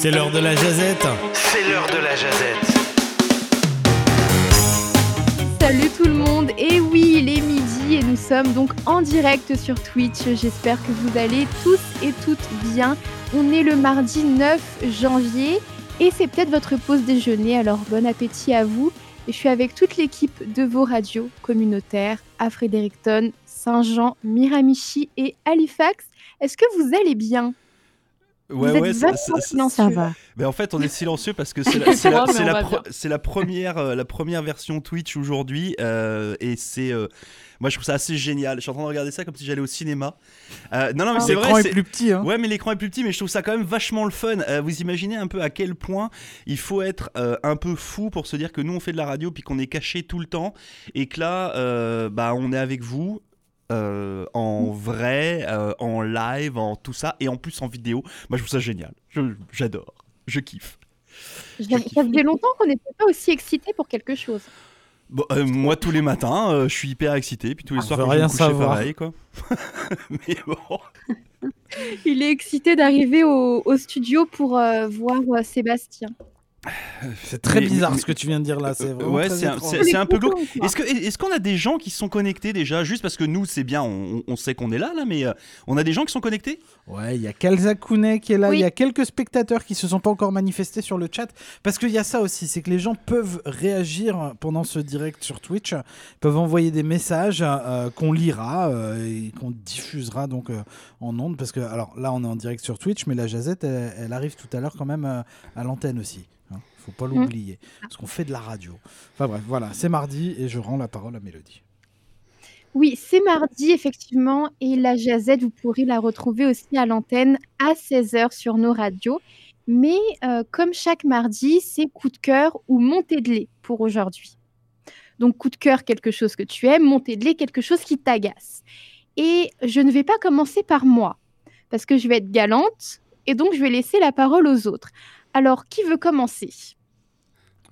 C'est l'heure de la jazette. C'est l'heure de la jazette. Salut tout le monde, et oui, il est midi et nous sommes donc en direct sur Twitch. J'espère que vous allez tous et toutes bien. On est le mardi 9 janvier et c'est peut-être votre pause déjeuner, alors bon appétit à vous. Et je suis avec toute l'équipe de vos radios communautaires à Fredericton, Saint-Jean, Miramichi et Halifax. Est-ce que vous allez bien? Ouais, Vous êtes ouais, ça, ça- ça- va. Mais en fait, on est silencieux parce que c'est la, pro- première, euh, la première version Twitch aujourd'hui, euh, et c'est, euh, moi, je trouve ça assez génial. Je suis en train de regarder ça comme si j'allais au cinéma. Euh, non, non, mais Ah. c'est L'écran vrai. est c'est- plus petit. Hein. Ouais, mais l'écran est plus petit, mais je trouve ça quand même vachement le fun. Euh, vous imaginez un peu à quel point il faut être euh, un peu fou pour se dire que nous on fait de la radio puis qu'on est caché tout le temps et que là, euh, bah, on est avec vous. Euh, en vrai, euh, en live, en tout ça, et en plus en vidéo. Moi, je trouve ça génial. J'adore. Je kiffe. Ça ça faisait longtemps qu'on n'était pas aussi excités pour quelque chose. Bon, euh, moi, tous les matins, euh, je suis hyper excité, puis tous les On soirs, je rien me coucher, savoir. pareil, quoi. Mais bon. Il est excité d'arriver au, au studio pour euh, voir euh, Sébastien. C'est très Mais- bizarre mais- ce que tu viens de dire là. C'est Euh, ouais, c'est un- peu glauque. Est-ce qu'on a des gens qui sont connectés déjà Juste parce que nous, c'est bien, on, on sait qu'on est là, là, mais euh, on a des gens qui sont connectés? Ouais, il y a Kalza Kounet qui est là. Il Oui. y a quelques spectateurs qui se sont pas encore manifestés sur le chat. Parce qu'il y a ça aussi, c'est que les gens peuvent réagir pendant ce direct sur Twitch, peuvent envoyer des messages euh, qu'on lira euh, et qu'on diffusera donc euh, en ondes. Parce que, alors là, on est en direct sur Twitch, mais la jazette, elle, elle arrive tout à l'heure quand même euh, à l'antenne aussi. Faut pas l'oublier. Parce qu'on fait de la radio. Enfin bref, voilà, c'est mardi et je rends la parole à Mélodie. Oui, c'est mardi, effectivement, et la Jazette, vous pourrez la retrouver aussi à l'antenne à 16h sur nos radios. Mais euh, comme chaque mardi, c'est coup de cœur ou montée de lait pour aujourd'hui. Donc coup de cœur, quelque chose que tu aimes, montée de lait, quelque chose qui t'agace. Et je ne vais pas commencer par moi, parce que je vais être galante, et donc je vais laisser la parole aux autres. Alors, qui veut commencer?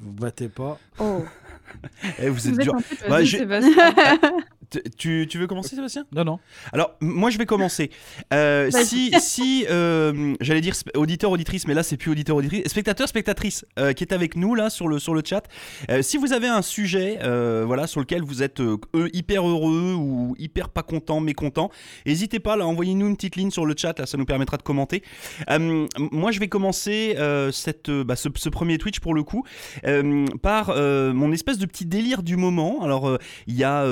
Vous battez pas. Oh, Eh, Vous êtes vous êtes dur. Bah, j'ai- Tu, tu veux commencer, Sébastien? Non, non. Alors, moi, je vais commencer. Euh, si, si euh, j'allais dire auditeur, auditrice, mais là, c'est plus auditeur, auditrice, spectateur, spectatrice, euh, qui est avec nous là sur le sur le chat. euh, si vous avez un sujet, euh, voilà, sur lequel vous êtes hyper heureux ou hyper pas content, mécontent, n'hésitez pas, là, envoyez-nous une petite ligne sur le chat, là, ça nous permettra de commenter. Euh, moi, je vais commencer euh, cette, bah, ce, ce premier Twitch pour le coup euh, par euh, mon espèce de petit délire du moment. Alors, euh, il y a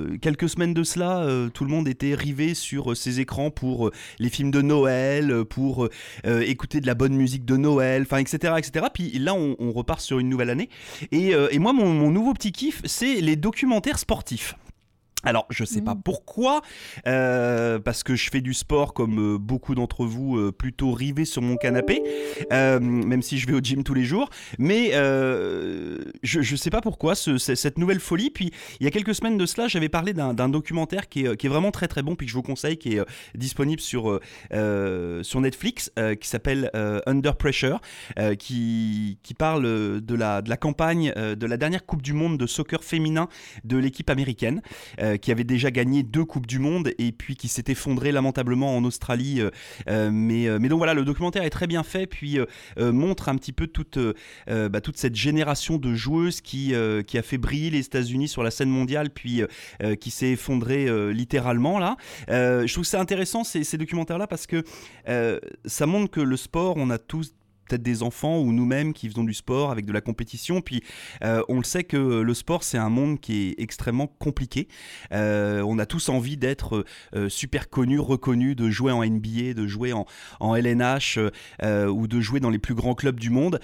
euh, quelques semaines de cela, euh, tout le monde était rivé sur euh, ses écrans pour les films de Noël, pour écouter de la bonne musique de Noël, enfin, etc., etc. Puis là, on, repart sur une nouvelle année. Et, et moi, mon, mon nouveau petit kiff, c'est les documentaires sportifs. Alors, je sais pas Mm. pourquoi, euh, parce que je fais du sport comme euh, beaucoup d'entre vous, euh, plutôt rivé sur mon canapé, même si je vais au gym tous les jours. Mais je, je sais pas pourquoi ce- ce- cette nouvelle folie. Puis il y a quelques semaines de cela, j'avais parlé d'un documentaire qui est, qui est vraiment très très bon, puis que je vous conseille, qui est disponible sur, sur Netflix, qui s'appelle Under Pressure, qui, qui parle de la, de la campagne de la dernière Coupe du Monde de soccer féminin de l'équipe américaine, euh, qui avait déjà gagné deux Coupes du Monde et puis qui s'est effondré lamentablement en Australie. euh, euh, mais, mais donc voilà, le documentaire est très bien fait, puis montre un petit peu toute, bah, toute cette génération de joueuses qui, qui a fait briller les États-Unis sur la scène mondiale, puis qui s'est effondré euh, littéralement là. Je trouve ça intéressant ces, ces documentaires-là parce que ça montre que le sport, on a tous peut-être des enfants ou nous-mêmes qui faisons du sport avec de la compétition. Puis euh, on le sait que le sport, c'est un monde qui est extrêmement compliqué. Euh, on a tous envie d'être euh, super connu, reconnu, de jouer en NBA, de jouer en, en LNH ou de jouer dans les plus grands clubs du monde.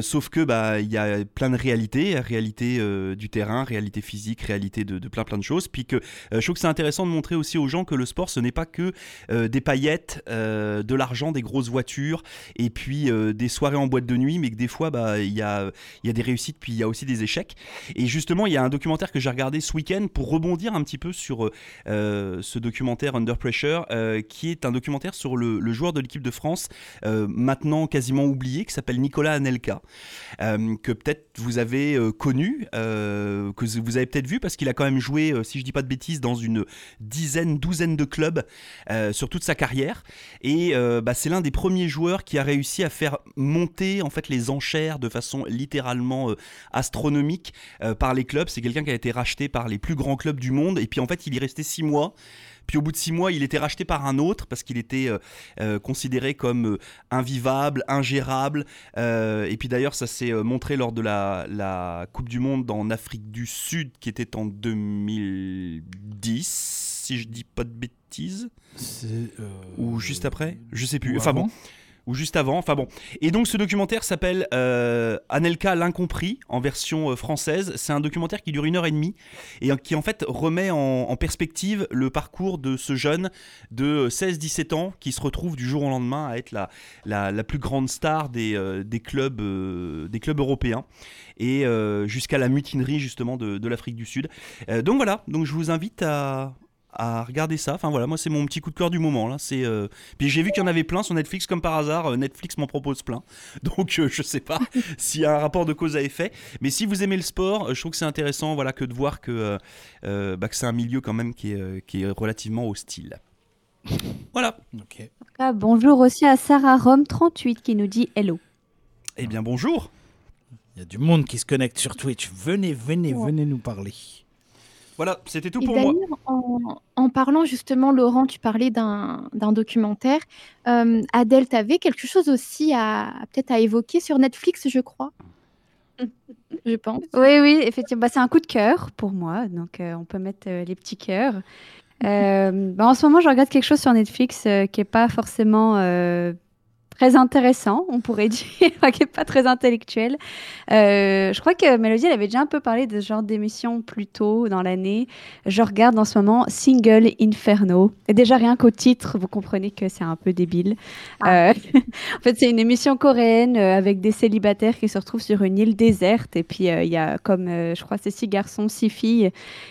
Sauf que bah il y a plein de réalités, réalité du terrain, réalité physique, réalité de, de plein plein de choses. Puis que je trouve que c'est intéressant de montrer aussi aux gens que le sport, ce n'est pas que des paillettes, de l'argent, des grosses voitures et puis euh, soirées en boîte de nuit, mais que des fois bah il y a y a des réussites puis il y a aussi des échecs. Et justement, il y a un documentaire que j'ai regardé ce week-end pour rebondir un petit peu sur euh, ce documentaire Under Pressure, euh, qui est un documentaire sur le, joueur de l'équipe de France, euh, maintenant quasiment oublié, qui s'appelle Nicolas Anelka, que peut-être vous avez connu, que vous avez peut-être vu, parce qu'il a quand même joué, si je dis pas de bêtises, dans une dizaine, douzaine de clubs sur toute sa carrière. Et bah, c'est l'un des premiers joueurs qui a réussi à faire monter en fait les enchères de façon littéralement euh, astronomique euh, par les clubs. C'est quelqu'un qui a été racheté par les plus grands clubs du monde et puis en fait il y restait six mois. Puis au bout de six mois, il était racheté par un autre parce qu'il était euh, euh, considéré comme euh, invivable, ingérable. Et puis d'ailleurs, ça s'est montré lors de la, la Coupe du Monde en Afrique du Sud qui était en 2010, si je dis pas de bêtises. Ou juste après Je sais plus. ou Enfin bon. Ou juste avant. Enfin bon. Et donc ce documentaire s'appelle euh, Anelka l'incompris en version euh, française. C'est un documentaire qui dure une heure et demie et qui en fait remet en, perspective le parcours de ce jeune de 16-17 ans qui se retrouve du jour au lendemain à être la, la, plus grande star des, euh, des, clubs, des clubs européens et jusqu'à la mutinerie justement de, l'Afrique du Sud. Donc voilà, donc je vous invite à, à regarder ça. Enfin voilà, moi c'est mon petit coup de cœur du moment là. C'est euh, puis j'ai vu qu'il y en avait plein sur Netflix comme par hasard. euh, Netflix m'en propose plein, donc euh, je sais pas s'il y a un rapport de cause à effet. Mais si vous aimez le sport, euh, je trouve que c'est intéressant, voilà, que de voir que bah, que c'est un milieu quand même qui est euh, qui est relativement hostile. Voilà. Ok. Ah, bonjour aussi à Sarah Rome 38 qui nous dit hello. Eh bien bonjour. Il y a du monde qui se connecte sur Twitch. Venez, venez, Ouais. venez nous parler. Voilà, c'était tout Et pour moi. en, en parlant justement, Laurent, tu parlais d'un documentaire. Euh, Adèle, tu avais quelque chose aussi à peut-être à évoquer sur Netflix, je crois. je pense. Oui, oui, effectivement. Bah, c'est un coup de cœur pour moi, donc euh, on peut mettre euh, les petits cœurs. Euh, bah, en ce moment, je regarde quelque chose sur Netflix euh, qui n'est pas forcément euh, très intéressant, on pourrait dire, qui n'est pas très intellectuel. Euh, je crois que Mélodie, elle avait déjà un peu parlé de ce genre d'émission plus tôt dans l'année. Je regarde en ce moment Single Inferno. Et déjà, rien qu'au titre, vous comprenez que c'est un peu débile. Euh, en fait, c'est une émission coréenne euh, avec des célibataires qui se retrouvent sur une île déserte. Et puis, euh, il y a comme, je crois, c'est six garçons, six filles.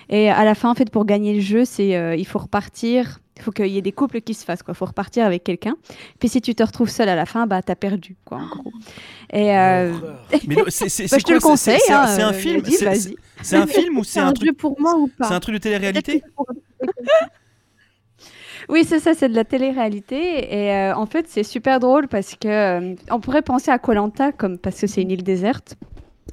Et à la fin, en fait, pour gagner le jeu, c'est il faut repartir. Il faut qu'il y ait des couples qui se fassent. Il faut repartir avec quelqu'un. Puis si tu te retrouves seul à la fin, bah, t'as perdu, quoi, en gros. Et euh, Mais c'est c'est- bah, c'est je te le quoi, c'est- conseille. c'est un- hein, C'est un euh, film. C'est- vas-y. c'est- C'est un film ou c'est C'est un un truc pour moi ou C'est pas un truc de télé-réalité? Oui, c'est ça, c'est de la télé-réalité. Et euh, en fait, c'est super drôle parce que euh, on pourrait penser à Colanta comme parce que c'est une île déserte.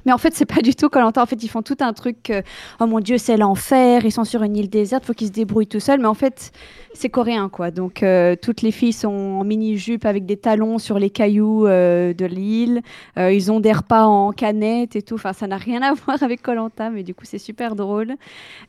Mais en fait, c'est pas du tout Colanta. En fait, ils font tout un truc. oh mon Dieu, c'est l'enfer. Ils sont sur une île déserte. Faut qu'ils se débrouillent tout seuls. Mais en fait, c'est coréen, quoi. Donc, euh, toutes les filles sont en mini-jupe avec des talons sur les cailloux euh, de l'île. Euh, ils ont des repas en canette et tout. Enfin, ça n'a rien à voir avec Colanta, mais du coup, c'est super drôle.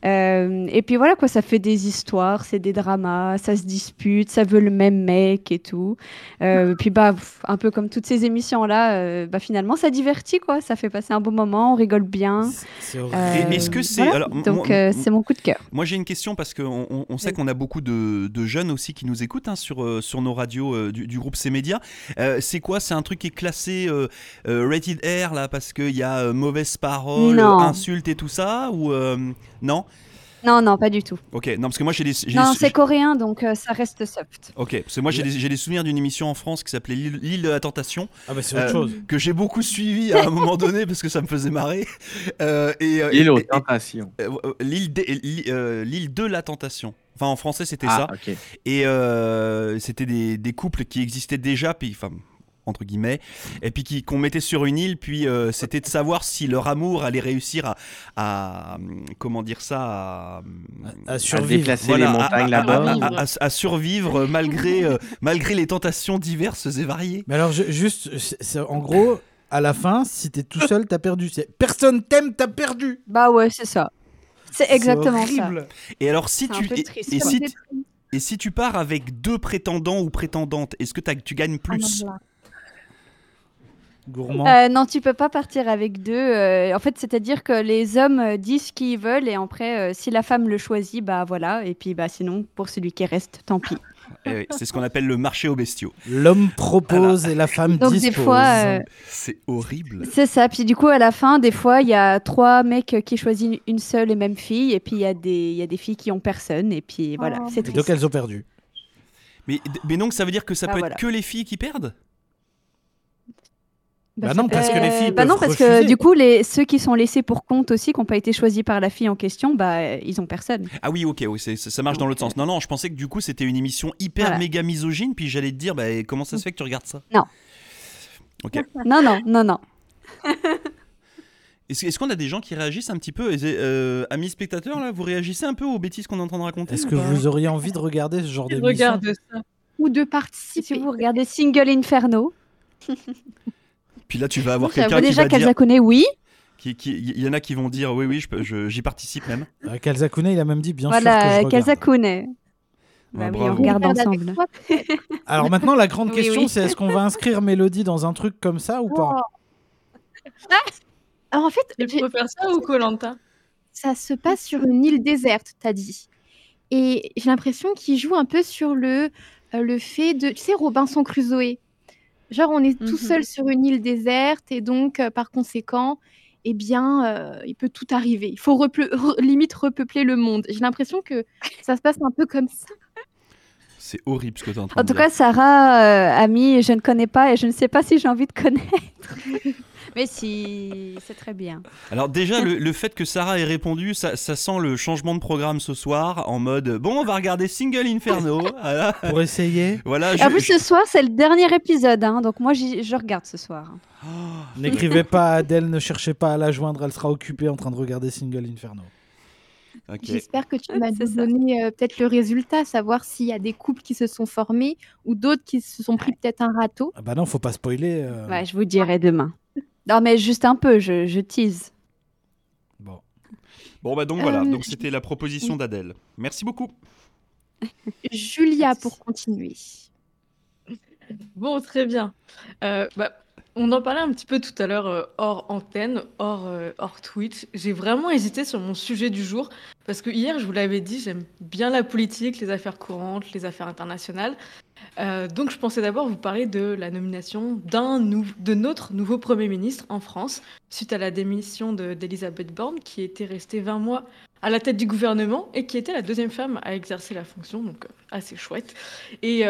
Et puis voilà, quoi. Ça fait des histoires, c'est des dramas, ça se dispute, ça veut le même mec et tout. Puis bah, un peu comme toutes ces émissions-là, euh, bah, finalement, ça divertit, quoi. Ça fait passer un bon moment, on rigole bien. C'est- Euh, est-ce que c'est- voilà. Donc, euh, c'est mon coup de cœur. Moi j'ai une question parce qu'on on, on sait Oui. qu'on a beaucoup de, de jeunes aussi qui nous écoutent hein, sur, euh, sur nos radios euh, du, du groupe C-Média. Euh, c'est quoi? C'est un truc qui est classé euh, euh, rated R là parce qu'il y a euh, mauvaise parole, insultes et tout ça Ou euh, non? Non, non, pas du tout. Ok, non parce que moi j'ai des. Non, des- c'est coréen, donc euh, ça reste soft. Ok, parce que moi j'ai des, j'ai des souvenirs d'une émission en France qui s'appelait L'île de la Tentation. Ah bah c'est autre euh, chose. que j'ai beaucoup suivi à un moment donné parce que ça me faisait marrer. Euh, et, euh, L'île aux tentations. l'île de la tentation. Enfin, en français, c'était Ah, ça. ok. Et euh, c'était des, des couples qui existaient déjà, puis, enfin, entre guillemets, et puis qui- qu'on mettait sur une île, puis euh, c'était de savoir si leur amour allait réussir à, à, comment dire ça, à, À À survivre. déplacer voilà, les à- montagnes à- là-bas. à- à- à survivre malgré, euh, malgré les tentations diverses et variées. Mais alors, je- juste, c'est- c'est- en gros, à la fin, si t'es tout seul, t'as perdu. C'est- Personne t'aime, t'as perdu. Bah ouais, c'est ça. C'est exactement ça. horrible. Et alors, si C'est tu, et, si, tu- et si tu pars avec deux prétendants ou prétendantes, est-ce que tu gagnes plus? Ah, Gourmand. Euh, non, tu peux pas partir avec deux. euh, en fait, c'est-à-dire que les hommes euh, disent ce qu'ils veulent et après, euh, si la femme le choisit, bah voilà. Et puis, bah sinon, pour celui qui reste, tant pis. Eh oui, C'est ce qu'on appelle le marché aux bestiaux. L'homme propose et la femme Donc dispose. des fois, euh, C'est horrible. c'est ça. Puis du coup, à la fin, des fois, il y a trois mecs qui choisissent une- seule et même fille, et puis il y a des, il y a des filles qui ont personne, et puis voilà, Oh. c'est Et triste. donc elles ont perdu. Mais, mais donc ça veut dire que ça Bah, peut voilà. être que les filles qui perdent? Bah non, parce que les filles bah non, parce que du coup, les, ceux qui sont laissés pour compte aussi, qui n'ont pas été choisis par la fille en question, bah euh, ils ont personne. Ah oui, ok, oui, c'est- ça marche dans l'autre sens. Non, non, je pensais que du coup c'était une émission hyper Voilà. méga misogyne, puis j'allais te dire, bah, comment ça se fait que tu regardes ça? Non. Ok. Non, non, non, non. Est-ce qu'on a des gens qui réagissent un petit peu? Euh, Amis spectateurs, là, vous réagissez un peu aux bêtises qu'on est en train de raconter Est-ce que vous auriez envie de regarder ce genre d'émission? regarde ça? Ou de Si participer. vous regardez Single Inferno, Puis là, tu vas avoir quelqu'un qui déjà va dire. Kalzakune, oui. Il y en a qui vont dire oui, oui, je peux- je- j'y participe même. Euh, il a même dit bien sûr que je Voilà, regarde. Kalzakune. Bah oui, bravo. on regarde ensemble. Alors maintenant, la grande Oui, question, oui. c'est est-ce qu'on va inscrire Mélodie dans un truc comme ça ou pas? Alors en fait, Il faut faire ça ou Colanta? Ça se passe sur une île déserte, t'as dit. Et j'ai l'impression qu'il joue un peu sur le, euh, le fait de, tu sais, Robinson Crusoe. Genre, on est tout Mhm. seul sur une île déserte et donc, euh, par conséquent, eh bien, euh, il peut tout arriver. Il faut reple- re- limite repeupler le monde. J'ai l'impression que ça se passe un peu comme ça. C'est horrible ce que tu es en train En de tout dire. cas, Sarah, euh, amie, je ne connais pas et je ne sais pas si j'ai envie de connaître. Mais si, c'est très bien. Alors déjà, le, le fait que Sarah ait répondu, ça, ça sent le changement de programme ce soir en mode bon, on va regarder Single Inferno. voilà, Pour essayer voilà En je- plus, je- ce soir, c'est le dernier épisode, hein, donc moi, je regarde ce soir. N'écrivez pas à Adèle, ne cherchez pas à la joindre, elle sera occupée en train de regarder Single Inferno. J'espère que tu ça. donner euh, peut-être le résultat, savoir s'il y a des couples qui se sont formés ou d'autres qui se sont pris peut-être un râteau. Ah bah non, faut pas spoiler. euh. Ouais, je vous dirai demain. Non, mais juste un peu, je, je tease. Bon. Bon bah donc voilà, Euh, donc c'était la proposition d'Adèle. Merci beaucoup. Julia, pour continuer. Bon, très bien. Euh, bah, on en parlait un petit peu tout à l'heure euh, hors antenne, hors, euh, hors Twitch. J'ai vraiment hésité sur mon sujet du jour parce que hier, je vous l'avais dit, j'aime bien la politique, les affaires courantes, les affaires internationales. Euh, donc, je pensais d'abord vous parler de la nomination d'un de notre nouveau Premier ministre en France suite à la démission de- d'Elisabeth Borne qui était restée 20 mois à la tête du gouvernement et qui était la deuxième femme à exercer la fonction, donc assez chouette. Et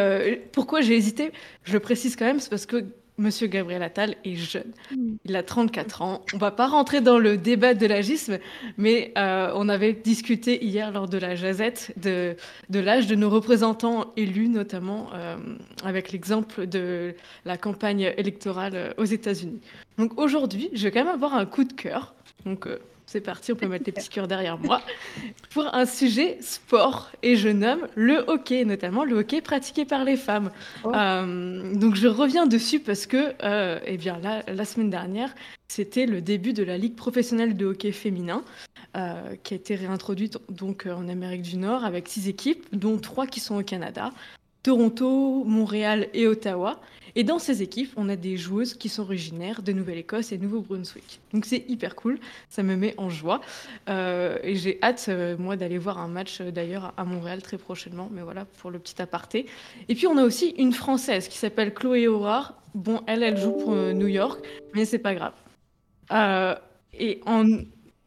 pourquoi j'ai hésité? Je le précise quand même, c'est parce que Monsieur Gabriel Attal est jeune. Mm. Il a 34 ans. On va pas rentrer dans le débat de l'agisme, mais euh, on avait discuté hier lors de la jazette de, de l'âge de nos représentants élus, notamment euh, avec l'exemple de la campagne électorale euh, aux États-Unis. Donc aujourd'hui, je vais quand même avoir un coup de cœur. Donc euh, c'est parti, on peut mettre les petits cœurs derrière moi. Pour un sujet sport, et je nomme le hockey, notamment le hockey pratiqué par les femmes. Oh. Euh, donc je reviens dessus parce que, euh, eh bien là, la semaine dernière, c'était le début de la Ligue professionnelle de hockey féminin, euh, qui a été réintroduite donc en Amérique du Nord avec six équipes, dont trois qui sont au Canada, Toronto, Montréal et Ottawa. Et dans ces équipes, on a des joueuses qui sont originaires de Nouvelle-Écosse et Nouveau-Brunswick. Donc c'est hyper cool, ça me met en joie. Euh, et j'ai hâte, euh, moi, d'aller voir un match euh, d'ailleurs à Montréal très prochainement. Mais voilà, pour le petit aparté. Et puis on a aussi une Française qui s'appelle Chloé Aurard. Bon, elle, elle joue pour New York, mais c'est pas grave. Et en,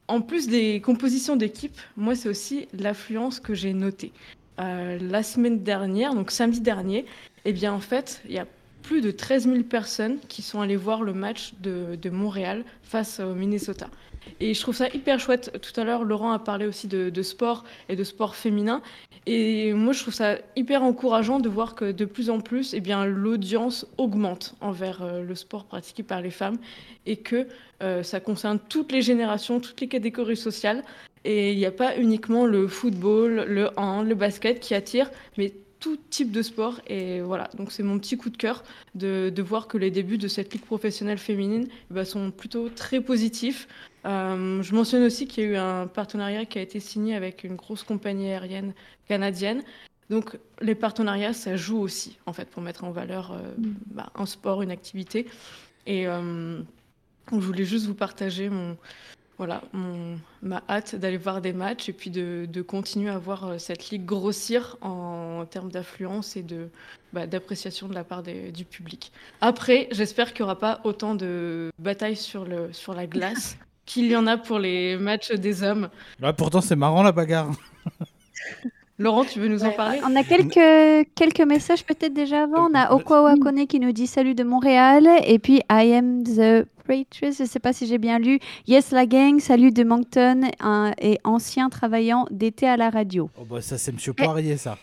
en plus des compositions d'équipe, moi, c'est aussi l'affluence que j'ai notée. Euh, la semaine dernière, donc samedi dernier, eh bien, en fait, il y a plus de 13 000 personnes qui sont allées voir le match de, Montréal face au Minnesota. Et je trouve ça hyper chouette. Tout à l'heure, Laurent a parlé aussi de, de sport et de sport féminin. Et moi, je trouve ça hyper encourageant de voir que de plus en plus, eh bien, l'audience augmente envers euh, le sport pratiqué par les femmes et que euh, ça concerne toutes les générations, toutes les catégories sociales. Et il n'y a pas uniquement le football, le hand, le basket qui attire, mais tout type de sport. Et voilà, donc c'est mon petit coup de cœur de, de voir que les débuts de cette ligue professionnelle féminine eh ben, sont plutôt très positifs. Euh, je mentionne aussi qu'il y a eu un partenariat qui a été signé avec une grosse compagnie aérienne canadienne. Donc les partenariats, ça joue aussi, en fait, pour mettre en valeur euh, Mm. bah, un sport, une activité. Et euh, je voulais juste vous partager mon, voilà, mon, ma hâte d'aller voir des matchs et puis de, de continuer à voir euh, cette ligue grossir en, termes d'affluence et de bah, d'appréciation de la part des- du public. Après, j'espère qu'il n'y aura pas autant de batailles sur, le, sur la glace qu'il y en a pour les matchs des hommes. Ouais, pourtant, c'est marrant la bagarre. Laurent, tu veux nous en parler On a quelques, quelques messages peut-être déjà avant. On a Okwa Wakone qui nous dit salut de Montréal. Et puis I am the Waitress, je ne sais pas si j'ai bien lu. Yes la gang, salut de Moncton un- et ancien travaillant d'été à la radio. Oh bah ça, c'est Monsieur Poirier, ça.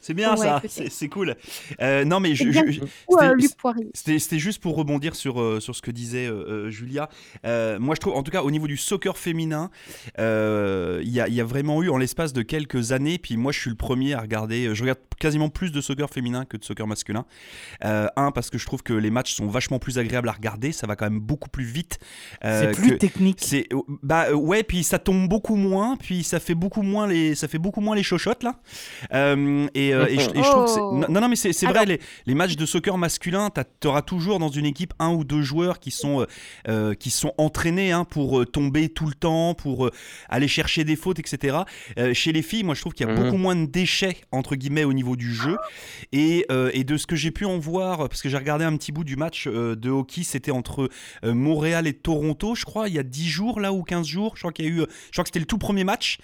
C'est bien Ouais, ça, c'est c'est cool. Euh, non mais je- je- c'était- Luc Poirier. C'était c'était juste pour rebondir sur, euh, sur ce que disait euh, Julia. Euh, moi, je trouve, en tout cas, au niveau du soccer féminin, euh, il y, a, il y a vraiment eu, en l'espace de quelques années, puis moi, je suis le premier à regarder, je regarde quasiment plus de soccer féminin que de soccer masculin. Euh, un, parce que je trouve que les matchs sont vachement plus agréables à regarder, ça va quand même beaucoup plus vite. euh, C'est plus que- technique. c'est bah ouais puis ça tombe beaucoup moins puis ça fait beaucoup moins les ça fait beaucoup moins les chochottes là Euh, et, euh, et je, et je trouve que c'est- non non mais c'est vrai les, les matchs de soccer masculin tu auras toujours dans une équipe un ou deux joueurs qui sont euh, euh, qui sont entraînés hein, pour tomber tout le temps pour euh, aller chercher des fautes etc chez les filles moi je trouve qu'il y a Mhm. beaucoup moins de déchets entre guillemets au niveau du jeu et, et de ce que j'ai pu en voir parce que j'ai regardé un petit bout du match de hockey c'était entre Montréal et Toronto, je crois, il y a 10 jours là ou 15 jours. Je crois qu'il y a eu, je crois que c'était le tout premier match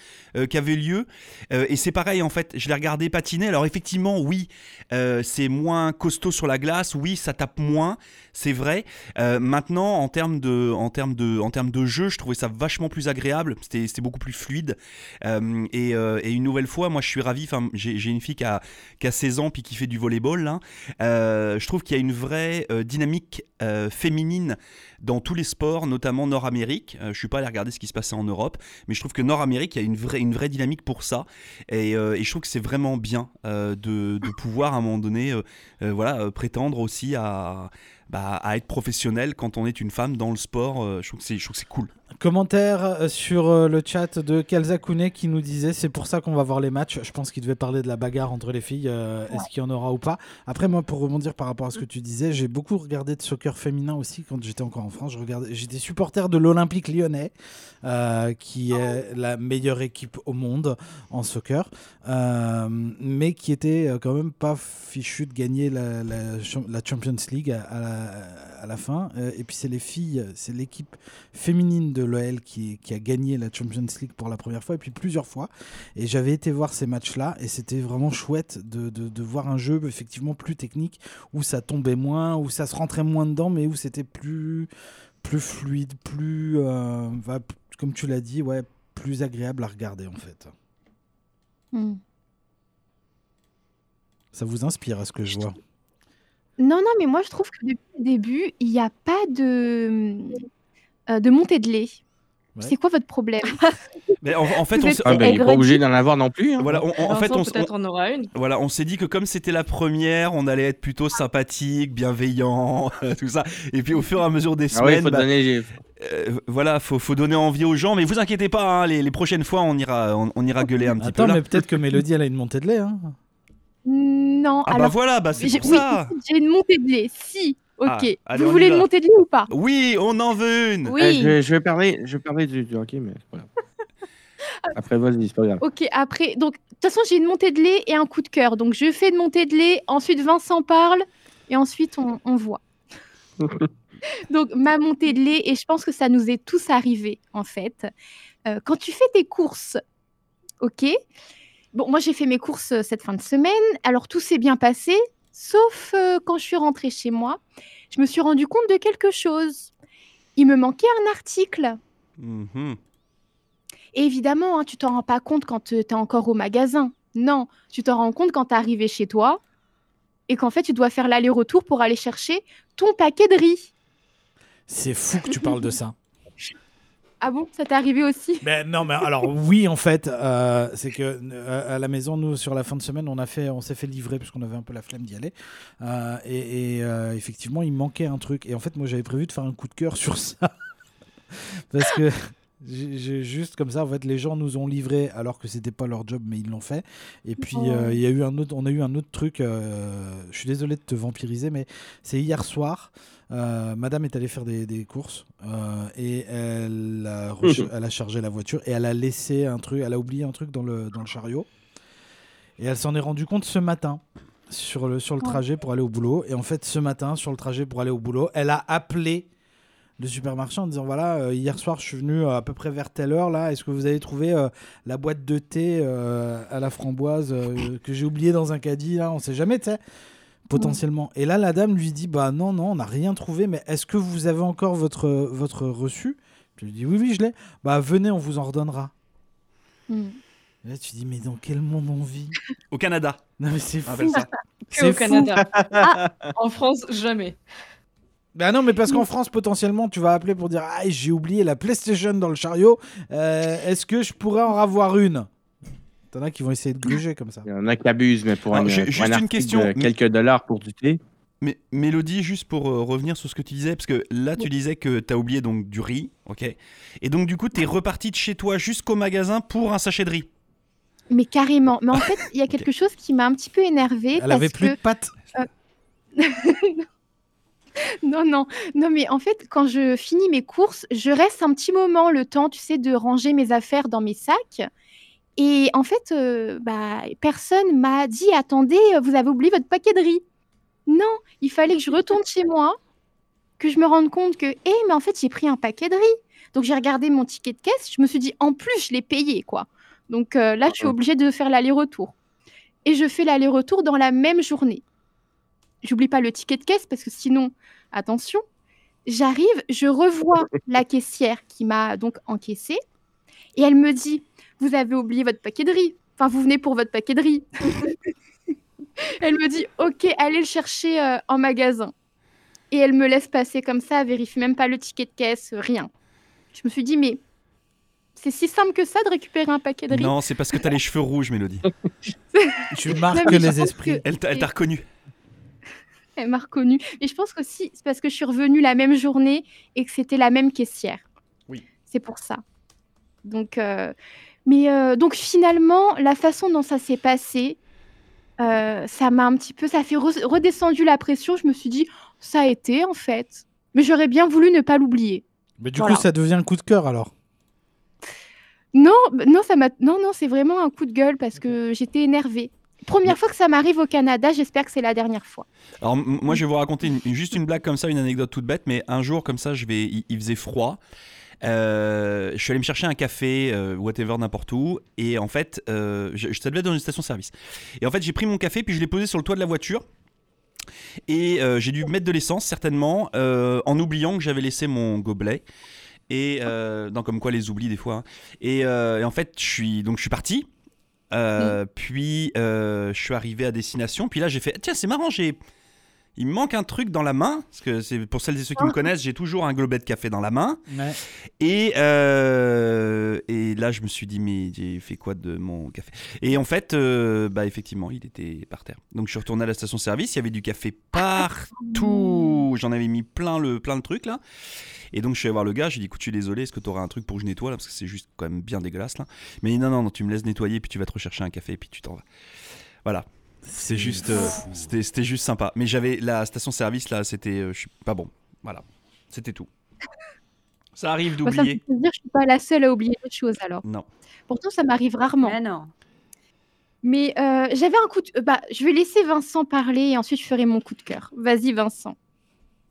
qui avait lieu. Et c'est pareil en fait, je l'ai regardé patiner. Alors effectivement, oui, euh, c'est moins costaud sur la glace, oui, ça tape moins, c'est vrai. Euh, maintenant, en termes de, jeu, je trouvais ça vachement plus agréable. C'était, beaucoup plus fluide. Euh, et, une nouvelle fois, moi, je suis ravi. J'ai, une fille qui a, qui a 16 ans puis qui fait du volleyball. Là. Euh, je trouve qu'il y a une vraie dynamique féminine dans tous les sports, notamment Nord-Amérique. Euh, je suis pas allé regarder ce qui se passait en Europe, mais je trouve que Nord-Amérique, il y a une vraie, dynamique pour ça. Et, euh, et je trouve que c'est vraiment bien euh, de, pouvoir à un moment donné euh, voilà, prétendre aussi à, bah, à être professionnel quand on est une femme dans le sport. Je trouve que c'est cool. Commentaire euh, sur euh, le chat de Kelza Kounet qui nous disait c'est pour ça qu'on va voir les matchs. Je pense qu'il devait parler de la bagarre entre les filles. euh, Est-ce qu'il y en aura ou pas? Après, moi, pour rebondir par rapport à ce que tu disais, j'ai beaucoup regardé de soccer féminin aussi quand j'étais encore en France. J'étais supporter de l'Olympique lyonnais, euh, qui est la meilleure équipe au monde en soccer, euh, mais qui était quand même pas fichu de gagner la, la Cham- la Champions League à, à la, à la fin. Euh, et puis c'est les filles, c'est l'équipe féminine de l'OL qui, qui a gagné la Champions League pour la première fois et puis plusieurs fois. Et j'avais été voir ces matchs-là et c'était vraiment chouette de, de- de voir un jeu effectivement plus technique où ça tombait moins, où ça se rentrait moins dedans, mais où c'était plus, plus fluide, plus, euh, comme tu l'as dit, ouais, plus agréable à regarder en fait. Hmm. Ça vous inspire à ce que je vois? Non, non, mais moi je trouve que depuis le début, il n'y a pas de, euh, de montée de lait. Ouais. C'est quoi votre problème? Mais en, en fait, on Ah, ben, il n'est pas obligé d'en avoir non plus. hein. voilà, on- on- en fait, on, s- peut-être on aura une. Voilà, on s'est dit que comme c'était la première, on allait être plutôt sympathique, bienveillant, tout ça. Et puis au fur et à mesure des Ah ouais, il semaines, faut bah, donner. euh, voilà, faut, faut donner envie aux gens. Mais vous inquiétez pas, hein, les, les prochaines fois, on ira, on, on ira gueuler un petit Attends, peu là. mais peut-être que Mélodie, elle a une montée de lait. hein. Non, Ah bah alors voilà, bah c'est j'ai pour oui, ça. j'ai une montée de lait. Si, ok. Ah, allez, on Vous voulez une montée de lait ou pas? Oui, on en veut une. Oui. Eh, je, vais- je vais parler, je vais parler du, du hockey, mais c'est pas grave. Après, vas-y, c'est pas grave. Ok, après, donc, de toute façon, j'ai une montée de lait et un coup de cœur. Donc, je fais une montée de lait, ensuite Vincent parle, et ensuite on, on voit. donc, ma montée de lait, et je pense que ça nous est tous arrivé, en fait. Euh, quand tu fais tes courses, ok Bon, moi, j'ai fait mes courses euh, cette fin de semaine, alors tout s'est bien passé, sauf euh, quand je suis rentrée chez moi, je me suis rendu compte de quelque chose. Il me manquait un article. Et évidemment, hein, tu t'en rends pas compte quand tu es encore au magasin. Non, tu t'en rends compte quand tu es arrivé chez toi et qu'en fait, tu dois faire l'aller-retour pour aller chercher ton paquet de riz. C'est fou que tu parles de ça. Ah bon, ça t'est arrivé aussi? Ben non, mais alors oui, en fait, euh, c'est que euh, à la maison, nous, sur la fin de semaine, on a fait, on s'est fait livrer parce qu'on avait un peu la flemme d'y aller. Euh, et et, effectivement, il manquait un truc. Et en fait, moi, j'avais prévu de faire un coup de cœur sur ça parce que j'ai juste comme ça, en fait, les gens nous ont livré alors que c'était pas leur job, mais ils l'ont fait. Et puis Oh. euh, il y a eu un autre, on a eu un autre truc. euh, je suis désolé de te vampiriser, mais c'est hier soir. Euh, Madame est allée faire des, des courses euh, et elle a, recha- elle a chargé la voiture et elle a laissé un truc, elle a oublié un truc dans le, dans le chariot. Et elle s'en est rendue compte ce matin sur le, sur le Ouais. trajet pour aller au boulot. Et en fait, ce matin, sur le trajet pour aller au boulot, elle a appelé le supermarché en disant voilà, euh, hier soir, je suis venu euh, à peu près vers telle heure là. Est-ce que vous avez trouvé euh, la boîte de thé euh, à la framboise euh, que j'ai oublié dans un caddie là? On sait jamais, tu sais potentiellement. Et là, la dame lui dit bah non, non, on n'a rien trouvé, mais est-ce que vous avez encore votre, votre reçu? Je lui dis oui, oui, je l'ai. Bah venez, on vous en redonnera. Hmm. Et là, tu dis mais dans quel monde on vit? Au Canada. Non, mais c'est fou. ça. Que C'est au fou. Canada. en France, jamais. Bah non, mais parce qu'en France, potentiellement, tu vas appeler pour dire Ah, j'ai oublié la PlayStation dans le chariot. Euh, Est-ce que je pourrais en avoir une? T'en as qui vont essayer de gruger comme ça. Il y en a qui abusent, mais pour, Alors, un, pour juste un une question, de mais- quelques dollars pour du thé. Mais Mélodie, juste pour euh, revenir sur ce que tu disais, parce que là tu disais que tu as oublié donc du riz, ok Et donc du coup tu es reparti de chez toi jusqu'au magasin pour un sachet de riz. Mais carrément. Mais en fait, il y a quelque chose qui m'a un petit peu énervée. Elle parce avait plus que... de pattes. Non, non, non, mais en fait, quand je finis mes courses, je reste un petit moment, le temps, tu sais, de ranger mes affaires dans mes sacs. Et en fait, euh, bah, personne m'a dit, attendez, euh, vous avez oublié votre paquet de riz. Non, il fallait que je retourne chez moi, que je me rende compte que, eh, mais en fait, j'ai pris un paquet de riz. Donc, j'ai regardé mon ticket de caisse, je me suis dit, en plus, je l'ai payé, quoi. Donc euh, là, je suis obligée de faire l'aller-retour. Et je fais l'aller-retour dans la même journée. J'oublie pas le ticket de caisse parce que sinon, attention, j'arrive, je revois la caissière qui m'a donc encaissé et elle me dit Vous avez oublié votre paquet de riz. Enfin, vous venez pour votre paquet de riz. elle me dit Ok, allez le chercher euh, en magasin. Et elle me laisse passer comme ça, elle vérifie même pas le ticket de caisse, euh, rien. Je me suis dit Mais c'est si simple que ça de récupérer un paquet de riz. Non, c'est parce que tu as les cheveux rouges, Mélodie. Tu marques mais les esprits. que- Elle t'a reconnu. Elle m'a reconnue. Et je pense qu'aussi, c'est parce que je suis revenue la même journée et que c'était la même caissière. Oui. C'est pour ça. Donc, euh, mais euh, donc finalement, la façon dont ça s'est passé, euh, ça m'a un petit peu, ça a fait re- redescendu la pression. Je me suis dit, ça a été en fait. Mais j'aurais bien voulu ne pas l'oublier. Mais du Voilà. coup, ça devient un coup de cœur alors? Non, bah, non, ça m'a, non, non, c'est vraiment un coup de gueule parce que j'étais énervée. Première fois que ça m'arrive au Canada, j'espère que c'est la dernière fois. Alors moi je vais vous raconter une- une- juste une blague comme ça, une anecdote toute bête, mais un jour comme ça, je vais, il, il faisait froid. Euh, je suis allé me chercher un café, euh, whatever, n'importe où, et en fait, euh, je, ça devait être dans une station-service. Et en fait, j'ai pris mon café, puis je l'ai posé sur le toit de la voiture. Et euh, j'ai dû mettre de l'essence, certainement, en oubliant que j'avais laissé mon gobelet. Et non, comme quoi les oublis des fois. hein. Et, et en fait, je suis donc je suis parti. Euh, Puis euh, je suis arrivé à destination. Puis là, j'ai fait tiens, c'est marrant, j'ai il me manque un truc dans la main parce que c'est pour celles et ceux qui me connaissent, j'ai toujours un globet de café dans la main. Ouais. Et, euh, et là, je me suis dit, mais j'ai fait quoi de mon café? Et en fait, euh, bah, effectivement, il était par terre. Donc, je suis retourné à la station-service. Il y avait du café partout. J'en avais mis plein le, plein le truc là. Et donc, je suis allé voir le gars. J'ai dit, écoute, je suis désolé, est-ce que tu auras un truc pour que je nettoie là? Parce que c'est juste quand même bien dégueulasse là. Mais non, non, non, tu me laisses nettoyer, puis tu vas te rechercher un café, puis tu t'en vas. Voilà. C'est juste, euh, c'était, c'était juste sympa. Mais j'avais la station-service là, c'était, euh, je suis pas bon. Voilà, c'était tout. Ça arrive d'oublier. plaisir, je suis pas la seule à oublier les choses alors. Non. Pourtant, ça m'arrive rarement. Mais non. Mais euh, j'avais un coup de... Bah, je vais laisser Vincent parler et ensuite je ferai mon coup de cœur. Vas-y, Vincent.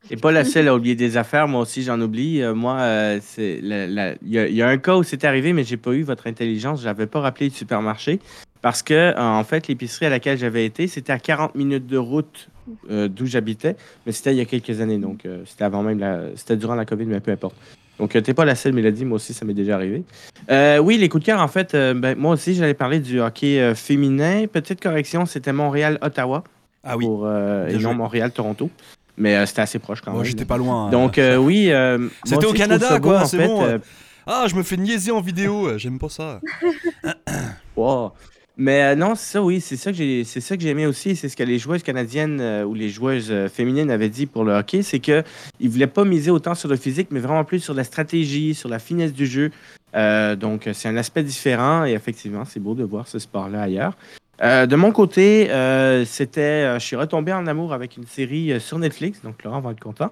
T'es pas la seule à oublier des affaires, moi aussi j'en oublie. Euh, moi, euh, c'est la- la- il y, a- il y a un cas où c'est arrivé, mais j'ai pas eu votre intelligence. J'avais pas rappelé le supermarché parce que euh, en fait l'épicerie à laquelle j'avais été, c'était à 40 minutes de route euh, d'où j'habitais, mais c'était il y a quelques années, donc euh, c'était avant même la, c'était durant la COVID, mais peu importe. Donc t'es pas la seule, Mélodie, moi aussi ça m'est déjà arrivé. Euh, oui, les coups de cœur, en fait, ben, moi aussi j'allais parler du hockey féminin. Petite correction, c'était Montréal-Ottawa Ah oui. pour et non. Montréal-Toronto, mais c'était assez proche quand Moi, même. j'étais pas loin. hein. Donc oui, C'était au Canada, quoi, c'est bon. Ah, je me fais niaiser en vidéo. J'aime pas ça. wow. Mais euh, non, c'est ça, oui, c'est ça que j'ai, c'est ça que j'ai aimé aussi, c'est ce que les joueuses canadiennes euh, ou les joueuses euh, féminines avaient dit pour le hockey, c'est que ils voulaient pas miser autant sur le physique, mais vraiment plus sur la stratégie, sur la finesse du jeu. Euh, donc c'est un aspect différent et effectivement, c'est beau de voir ce sport-là ailleurs. De mon côté, c'était, je suis retombé en amour avec une série sur Netflix, donc Laurent va être content.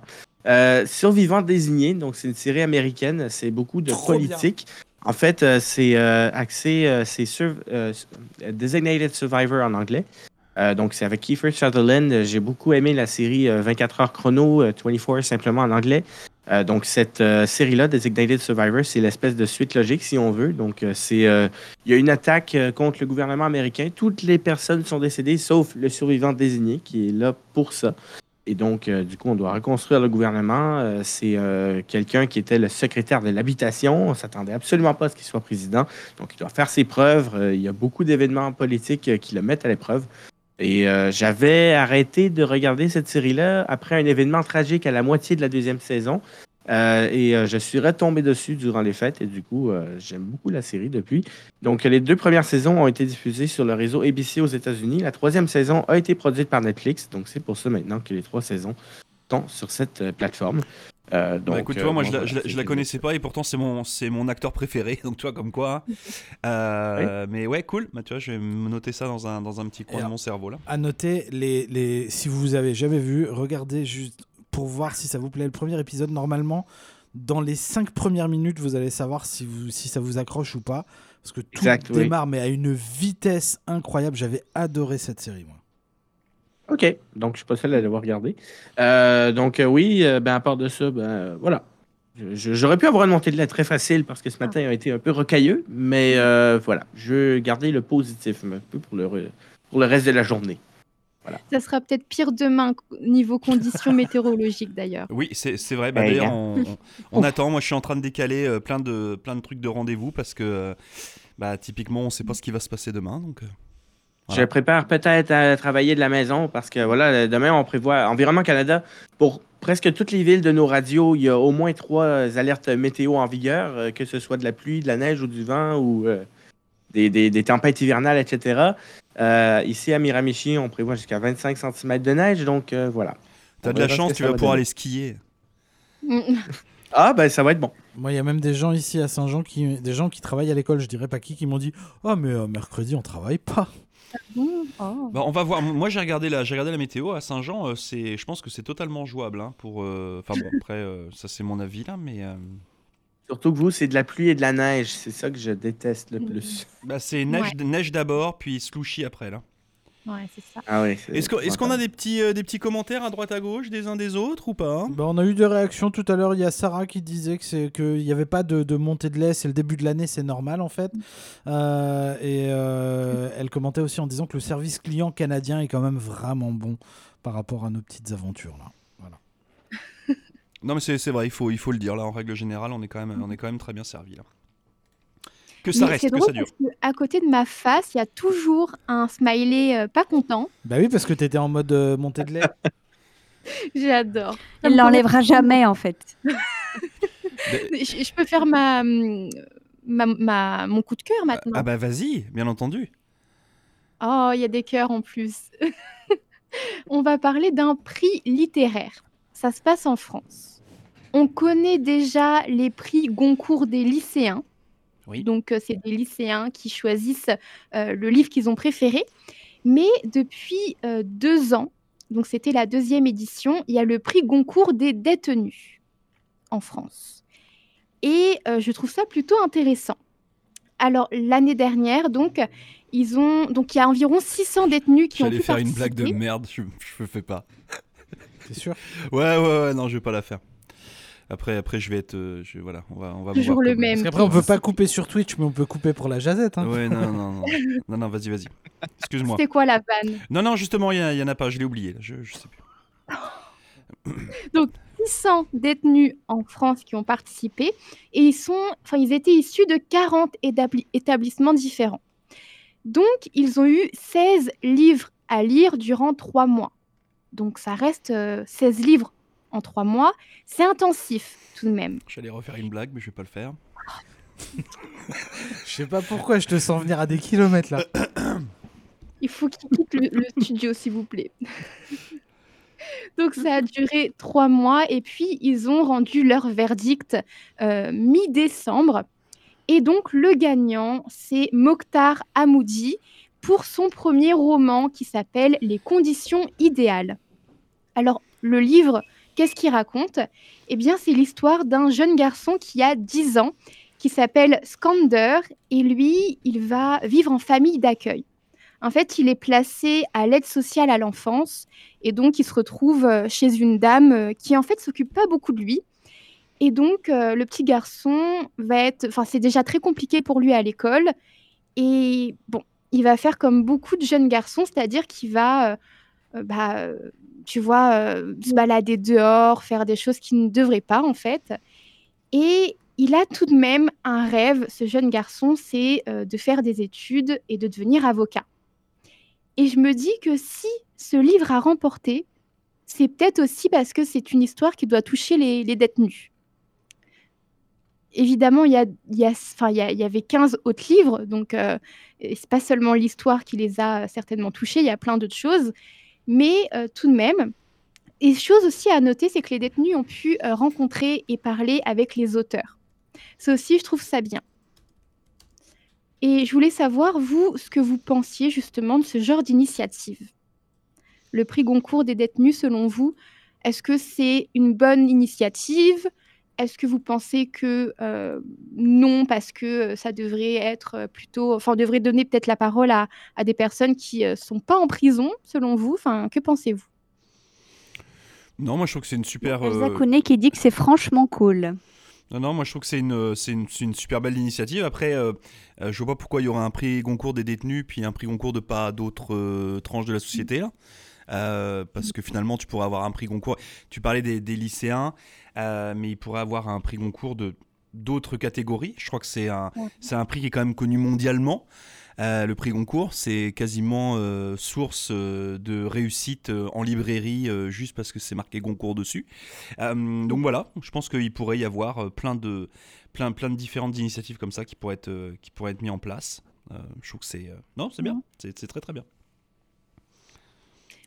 Survivant désigné, donc c'est une série américaine, c'est beaucoup de Trop bien. En fait, euh, c'est euh, axé, euh, c'est euh, Designated Survivor en anglais. Euh, donc, c'est avec Kiefer Sutherland. J'ai beaucoup aimé la série euh, 24 heures chrono, euh, 24 simplement en anglais. Donc, cette série-là, Designated Survivor, c'est l'espèce de suite logique, si on veut. Donc, il y a une attaque contre le gouvernement américain. Toutes les personnes sont décédées, sauf le survivant désigné, qui est là pour ça. Et donc, euh, du coup, on doit reconstruire le gouvernement. Euh, c'est euh, quelqu'un qui était le secrétaire de l'habitation. On s'attendait absolument pas à ce qu'il soit président. Donc, il doit faire ses preuves. Il y a beaucoup d'événements politiques qui le mettent à l'épreuve. Et j'avais arrêté de regarder cette série-là après un événement tragique à la moitié de la deuxième saison. Euh, et euh, je suis retombé dessus durant les fêtes et du coup, euh, j'aime beaucoup la série depuis. Donc, les deux premières saisons ont été diffusées sur le réseau ABC aux États-Unis. La troisième saison a été produite par Netflix. Donc, c'est pour ça maintenant que les trois saisons sont sur cette euh, plateforme. Euh, donc, Bah, écoute, tu euh, vois, moi je, la, je la- c'est- je la connaissais pas et pourtant c'est mon, c'est mon acteur préféré, donc tu vois, comme quoi. Euh, Mais ouais, cool. Bah, tu vois, je vais me noter ça dans un, dans un petit coin Et de mon cerveau là. À noter, les, les, si vous avez jamais vu, regardez juste pour voir si ça vous plaît. Le premier épisode, normalement, dans les cinq premières minutes, vous allez savoir si, vous, si ça vous accroche ou pas. Parce que tout Exact, oui. démarre, mais à une vitesse incroyable. J'avais adoré cette série, moi. OK. Donc, je suis pas seul à l'avoir regardé. Euh, donc, euh, oui, euh, ben, à part de ça, ben, euh, voilà. J'aurais pu avoir une montée de lait très facile parce que ce matin a été un peu rocailleux, mais euh, voilà. Je veux garder le positif un peu pour le, re- pour le reste de la journée. Ça sera peut-être pire demain niveau conditions météorologiques d'ailleurs. Oui, c'est vrai. Bah, Eh, D'ailleurs, gars. on, on- on attend. Moi, je suis en train de décaler euh, plein, de, plein de trucs de rendez-vous parce que euh, bah, typiquement, on sait pas ce qui va se passer demain. Donc, euh, Voilà. Je prépare peut-être à travailler de la maison parce que voilà, demain, on prévoit Environnement Canada. Pour presque toutes les villes de nos radios, il y a au moins trois alertes météo en vigueur, euh, que ce soit de la pluie, de la neige ou du vent ou euh, des, des- des tempêtes hivernales, etc. Euh, ici à Miramichi, on prévoit jusqu'à 25 cm de neige, donc euh, voilà. t'as de la chance, tu vas va pouvoir donner. aller skier. Ah, ben ça va être bon. Moi, il y a même des gens ici à Saint-Jean, qui, des gens qui travaillent à l'école, je dirais pas qui, qui m'ont dit Oh, mais euh, mercredi, on travaille pas. Bon, oh. Bah, on va voir. Moi, j'ai regardé la, j'ai regardé la météo à Saint-Jean. euh, c'est, je pense que c'est totalement jouable. hein, pour, euh, enfin bon, après, euh, ça c'est mon avis là, mais euh, Surtout que vous, c'est de la pluie et de la neige. C'est ça que je déteste le plus. bah, c'est neige, neige d'abord, puis slushy après là. Ouais, c'est ça. Ah oui. Est-ce qu'on a des petits, euh, des petits commentaires à droite à gauche des uns des autres ou pas Bah, on a eu des réactions tout à l'heure. Il y a Sarah qui disait que c'est qu'il n'y avait pas de, de montée de lait. C'est le début de l'année, c'est normal en fait. Euh, et euh, elle commentait aussi en disant que le service client canadien est quand même vraiment bon par rapport à nos petites aventures là. Non, mais c'est c'est vrai, il faut, il faut le dire. Là, en règle générale, on est quand même, on est quand même très bien servi là. Que ça Mais reste, c'est que drôle ça dure. parce que à côté de ma face, il y a toujours un smiley euh, pas content. Bah oui, parce que tu étais en mode euh, montée de lait. J'adore. Il l'enlèvera jamais en fait. Je, je peux faire ma, ma, ma- mon coup de cœur maintenant. Ah bah vas-y, bien entendu. Oh, il y a des cœurs en plus. On va parler d'un prix littéraire. Ça se passe en France. On connaît déjà les prix Goncourt des lycéens. Oui. Donc, euh, c'est des lycéens qui choisissent euh, le livre qu'ils ont préféré. Mais depuis euh, deux ans, donc c'était la deuxième édition, il y a le prix Goncourt des détenus en France. Et euh, je trouve ça plutôt intéressant. Alors, l'année dernière, donc, ils ont donc il y a environ 600 détenus qui ont pu faire une blague de merde, je, le fais pas. C'est sûr? Ouais, ouais, ouais, non, je vais pas la faire. Après, après, je vais être, euh, je, voilà, on va, on va Toujours voir le comment- même. Parce qu'après, on peut pas couper sur Twitch, mais on peut couper pour la jazette. Hein. Ouais, non, non, non, non, non, vas-y, vas-y. Excuse-moi. C'était quoi la vanne? Non, non, justement, il y, en a pas, je l'ai oublié. là, Je, je sais plus. 600 détenus en France qui ont participé et ils sont, enfin ils étaient issus de 40 établi- établissements différents. Donc ils ont eu 16 livres à lire durant trois mois. Donc ça reste euh, 16 livres en trois mois. C'est intensif tout de même. J'allais refaire une blague, mais je vais pas le faire. Je sais pas pourquoi je te sens venir à des kilomètres là. Il faut qu'ils quittent le, le studio, s'il vous plaît. Donc ça a duré trois mois et puis ils ont rendu leur verdict euh, mi-décembre. Et donc le gagnant, c'est Mokhtar Hamoudi pour son premier roman qui s'appelle Les conditions idéales. Alors le livre, qu'est-ce qu'il raconte? Eh bien c'est l'histoire d'un jeune garçon qui a 10 ans, qui s'appelle Skander, et lui, il va vivre en famille d'accueil. En fait, il est placé à l'aide sociale à l'enfance et donc il se retrouve euh, chez une dame euh, qui en fait s'occupe pas beaucoup de lui. Et donc euh, le petit garçon va être, enfin c'est déjà très compliqué pour lui à l'école et bon, il va faire comme beaucoup de jeunes garçons, c'est-à-dire qu'il va, bah, euh, tu vois, euh, se balader dehors, faire des choses qu'il ne devrait pas en fait. Et il a tout de même un rêve, ce jeune garçon, c'est euh, de faire des études et de devenir avocat. Et je me dis que si ce livre a remporté, c'est peut-être aussi parce que c'est une histoire qui doit toucher les, détenus. Évidemment, il, y a, il y avait 15 autres livres, donc euh, c'est pas seulement l'histoire qui les a certainement touchés, il y a plein d'autres choses. Mais euh, tout de même, et chose aussi à noter, c'est que les détenus ont pu euh, rencontrer et parler avec les auteurs. Ça aussi, je trouve ça bien. Et je voulais savoir, vous, ce que vous pensiez justement de ce genre d'initiative. Le prix Goncourt des détenus, selon vous, est-ce que c'est une bonne initiative? Est-ce que vous pensez que euh, non, parce que ça devrait être plutôt, enfin, on devrait donner peut-être la parole à, à des personnes qui ne sont pas en prison, selon vous? Enfin, que pensez-vous? Non, moi je trouve que c'est une super. Elsa euh, qui dit que c'est franchement cool. Non, non, moi je trouve que c'est une, c'est une, c'est une super belle initiative. Après, euh, euh, je vois pas pourquoi il y aurait un prix Goncourt des détenus puis un prix Goncourt de pas d'autres euh, tranches de la société là. Euh, parce que finalement, tu pourrais avoir un prix Goncourt. Tu parlais des, des lycéens, euh, mais il pourrait avoir un prix Goncourt de d'autres catégories. Je crois que c'est un, Ouais. c'est un prix qui est quand même connu mondialement. Euh, le prix Goncourt, c'est quasiment euh, source euh, de réussite en librairie juste parce que c'est marqué Goncourt dessus. Donc voilà, je pense qu'il pourrait y avoir plein de, plein, plein de différentes initiatives comme ça qui pourraient être, qui pourraient être mis en place. Je trouve que c'est... Non, c'est bien, c'est c'est très très bien.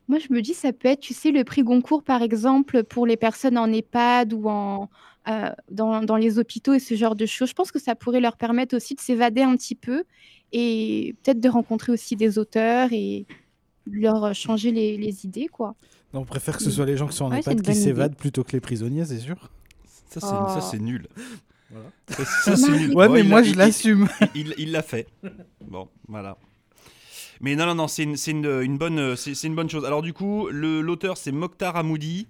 Moi, je me dis, ça peut être, tu sais, le prix Goncourt, par exemple, pour les personnes en EHPAD ou en, euh, dans, dans les hôpitaux et ce genre de choses. Je pense que ça pourrait leur permettre aussi de s'évader un petit peu et peut-être de rencontrer aussi des auteurs et leur changer les, les idées, quoi. Non, on préfère que ce soit les gens qui sont en Ouais, EHPAD qui s'évadent plutôt que les prisonniers, c'est sûr. Ça, c'est ça, Oh. c'est nul. Voilà. Ça, ça, c'est nul. Ouais, Bon, mais moi je il- l'assume. Il l'a fait. Bon, voilà. Mais non, non, non, c'est une, c'est une, une bonne, c'est c'est une bonne chose. Alors du coup, le- l'auteur c'est Mokhtar Hamoudi.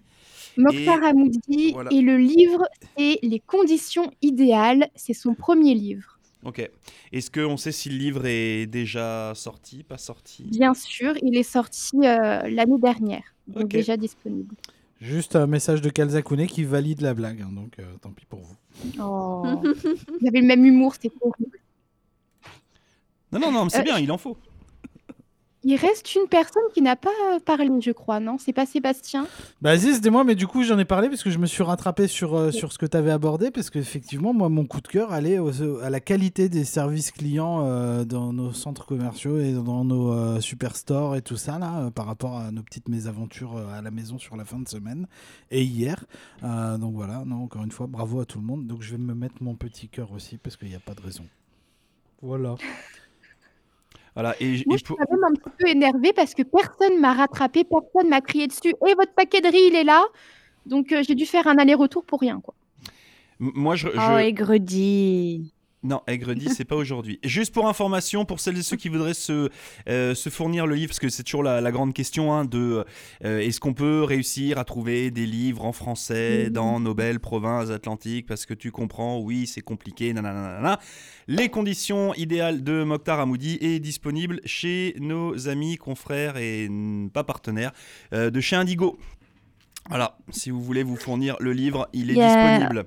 Mokhtar Hamoudi voilà. et le livre, c'est Les conditions idéales. C'est son premier livre. Ok. Est-ce qu'on sait si le livre est déjà sorti, pas sorti? Bien sûr, il est sorti euh, l'année dernière, donc déjà disponible. Juste un message de Kalzakouné qui valide la blague, hein, donc euh, tant pis pour vous. Oh. Vous avez le même humour, c'est horrible. Non, non, non, mais c'est Euh, bien, il en faut. Il reste une personne qui n'a pas euh, parlé, je crois, non? C'est pas Sébastien? Bah Aziz, c'était moi, mais du coup j'en ai parlé parce que je me suis rattrapé sur, euh, sur ce que tu avais abordé, parce qu'effectivement, moi, mon coup de cœur allait à la qualité des services clients euh, dans nos centres commerciaux et dans nos euh, superstores et tout ça, là, euh, par rapport à nos petites mésaventures euh, à la maison sur la fin de semaine et hier. Euh, donc voilà, non, encore une fois, bravo à tout le monde. Donc je vais me mettre mon petit cœur aussi, parce qu'il n'y a pas de raison. Voilà. Voilà. Et, Moi, et je suis quand même un petit peu énervée parce que personne m'a rattrapé, personne m'a crié dessus. Et votre paquet de riz, il est là Donc euh, j'ai dû faire un aller-retour pour rien, quoi. moi, je, je- Oh, aigredi. Non, Aigredi, c'est pas aujourd'hui. Juste pour information, pour celles et ceux qui voudraient se, euh, se fournir le livre, parce que c'est toujours la, la grande question hein, de euh, est-ce qu'on peut réussir à trouver des livres en français dans nos belles provinces atlantiques Parce que tu comprends, oui, c'est compliqué, nanana. Les conditions idéales de Mokhtar Hamoudi est disponible chez nos amis, confrères et pas partenaires euh, de chez Indigo. Voilà, si vous voulez vous fournir le livre, il est Yeah. disponible.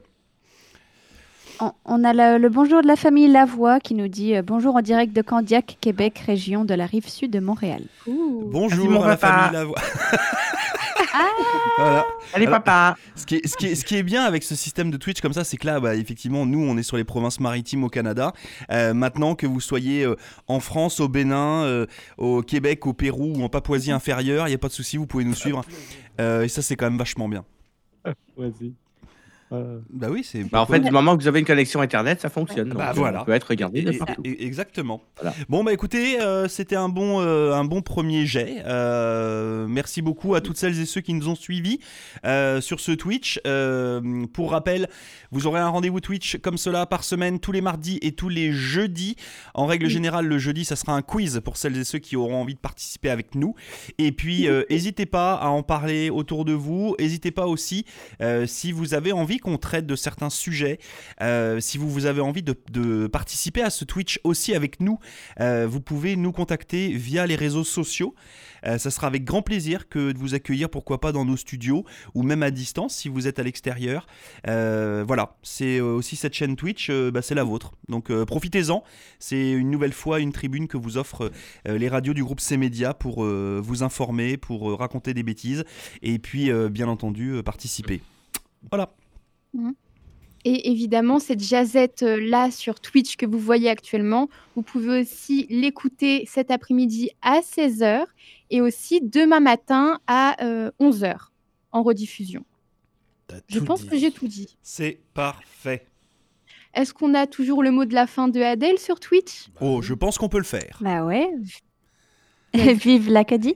On, on a le, le bonjour de la famille Lavoie qui nous dit euh, bonjour en direct de Candiac, Québec, région de la rive sud de Montréal. Bonjour mon à la papa. famille Lavoie. voilà. Allez, Alors- papa Ce qui, est, ce, qui est, ce qui est bien avec ce système de Twitch comme ça, c'est que là, bah, effectivement, nous, on est sur les provinces maritimes au Canada. Euh, maintenant que vous soyez euh, en France, au Bénin, euh, au Québec, au Pérou ou en Papouasie inférieure, il n'y a pas de souci, vous pouvez nous suivre. Euh, et ça, c'est quand même vachement bien. Vas-y. Bah oui, c'est. Bah, en fait, du moment que vous avez une connexion Internet, ça fonctionne. Bah, donc, voilà. Ça peut être regardé de partout. exactement. Voilà. Bon bah écoutez, euh, c'était un bon euh, un bon premier jet. Euh, merci beaucoup à toutes celles et ceux qui nous ont suivis euh, sur ce Twitch. Euh, pour rappel, vous aurez un rendez-vous Twitch comme cela par semaine tous les mardis et tous les jeudis. En règle générale, le jeudi, ça sera un quiz pour celles et ceux qui auront envie de participer avec nous. Et puis, euh, n'hésitez pas à en parler autour de vous. N'hésitez pas aussi, euh, si vous avez envie qu'on traite de certains sujets. Euh, si vous, vous avez envie de, participer à ce Twitch aussi avec nous, euh, vous pouvez nous contacter via les réseaux sociaux. Euh, ça sera avec grand plaisir que de vous accueillir, pourquoi pas dans nos studios ou même à distance si vous êtes à l'extérieur. Euh, voilà, c'est aussi cette chaîne Twitch, bah, c'est la vôtre. Donc profitez-en. C'est une nouvelle fois une tribune que vous offrent les radios du groupe C-Média pour vous informer, pour raconter des bêtises et puis bien entendu participer. Voilà. Et évidemment, cette jazette euh, là sur Twitch que vous voyez actuellement, vous pouvez aussi l'écouter cet après-midi à 16h et aussi demain matin à 11h en rediffusion. Je pense dit. que j'ai tout dit. C'est parfait. Est-ce qu'on a toujours le mot de la fin de Adèle sur Twitch? Oh, je pense qu'on peut le faire. Bah ouais. Vive l'Acadie.